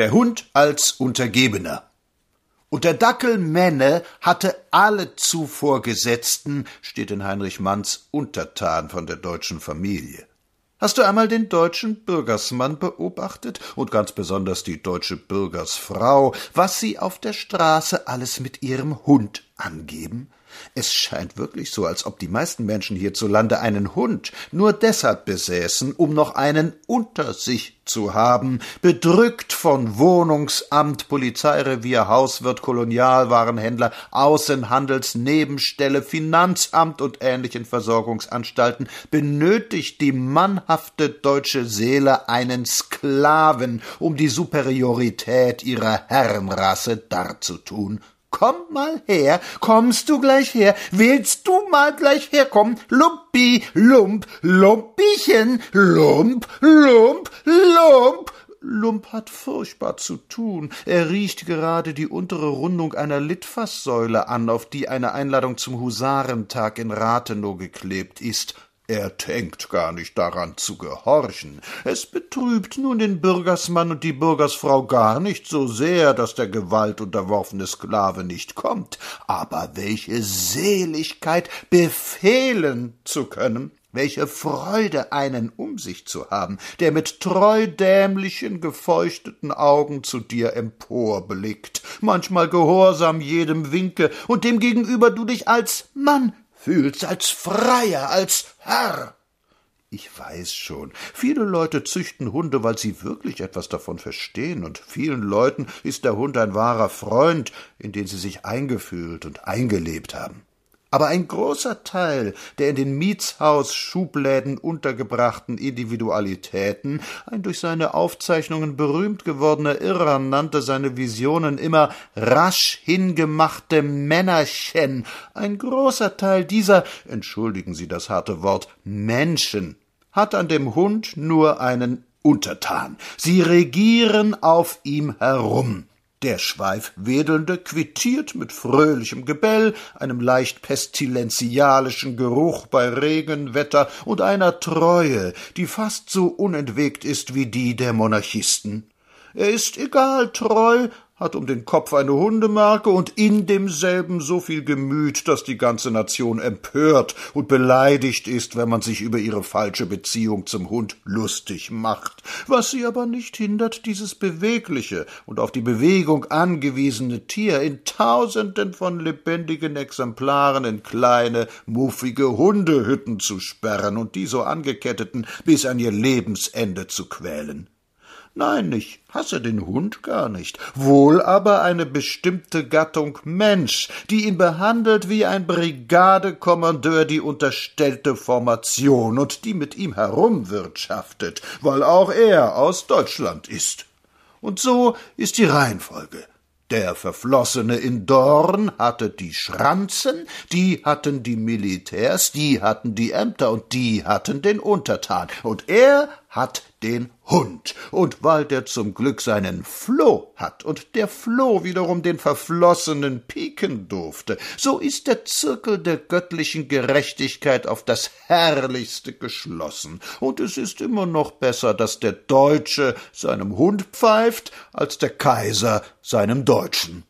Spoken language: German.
Der Hund als Untergebener. Und der Dackel Menne hatte alle Zuvorgesetzten, steht in Heinrich Manns Untertan von der deutschen Familie. Hast du einmal den deutschen Bürgersmann beobachtet und ganz besonders die deutsche Bürgersfrau, was sie auf der Straße alles mit ihrem Hund angeben? Es scheint wirklich so, als ob die meisten Menschen hierzulande einen Hund nur deshalb besäßen, um noch einen unter sich zu haben, bedrückt von Wohnungsamt, Polizeirevier, Hauswirt, Kolonialwarenhändler, Außenhandelsnebenstelle, Finanzamt und ähnlichen Versorgungsanstalten, benötigt die mannhafte deutsche Seele einen Sklaven, um die Superiorität ihrer Herrenrasse darzutun. Komm mal her, kommst du gleich her, willst du mal gleich herkommen? Lumpi, Lump, Lumpichen, Lump, Lump, Lump. Lump hat furchtbar zu tun. Er riecht gerade die untere Rundung einer Litfaßsäule an, auf die eine Einladung zum Husarentag in Rathenow geklebt ist. Er denkt gar nicht daran zu gehorchen. Es betrübt nun den Bürgersmann und die Bürgersfrau gar nicht so sehr, dass der Gewalt unterworfene Sklave nicht kommt. Aber welche Seligkeit, befehlen zu können! Welche Freude, einen um sich zu haben, der mit treu dämlichen, gefeuchteten Augen zu dir emporblickt, manchmal gehorsam jedem Winke, und demgegenüber du dich als Mann fühlst, als Freier, als Herr. Ich weiß schon, viele Leute züchten Hunde, weil sie wirklich etwas davon verstehen, und vielen Leuten ist der Hund ein wahrer Freund, in den sie sich eingefühlt und eingelebt haben aber ein großer Teil der in den Mietshaus-Schubläden untergebrachten Individualitäten, ein durch seine Aufzeichnungen berühmt gewordener Irrer nannte seine Visionen immer rasch hingemachte Männerchen, ein großer Teil dieser, entschuldigen Sie das harte Wort, Menschen, hat an dem Hund nur einen Untertan. Sie regieren auf ihm herum. Der Schweifwedelnde quittiert mit fröhlichem Gebell, einem leicht pestilenzialischen Geruch bei Regenwetter und einer Treue, die fast so unentwegt ist wie die der Monarchisten. Er ist egal treu, hat um den Kopf eine Hundemarke und in demselben so viel Gemüt, dass die ganze Nation empört und beleidigt ist, wenn man sich über ihre falsche Beziehung zum Hund lustig macht, was sie aber nicht hindert, dieses bewegliche und auf die Bewegung angewiesene Tier in tausenden von lebendigen Exemplaren in kleine, muffige Hundehütten zu sperren und die so angeketteten bis an ihr Lebensende zu quälen. Nein, ich hasse den Hund gar nicht, wohl aber eine bestimmte Gattung Mensch, die ihn behandelt wie ein Brigadekommandeur die unterstellte Formation und die mit ihm herumwirtschaftet, weil auch er aus Deutschland ist. Und so ist die Reihenfolge. Der Verflossene in Dorn hatte die Schranzen, die hatten die Militärs, die hatten die Ämter und die hatten den Untertan, und er hat den Hund, und weil der zum Glück seinen Floh hat und der Floh wiederum den Verflossenen pieken durfte, so ist der Zirkel der göttlichen Gerechtigkeit auf das Herrlichste geschlossen, und es ist immer noch besser, dass der Deutsche seinem Hund pfeift, als der Kaiser seinem Deutschen.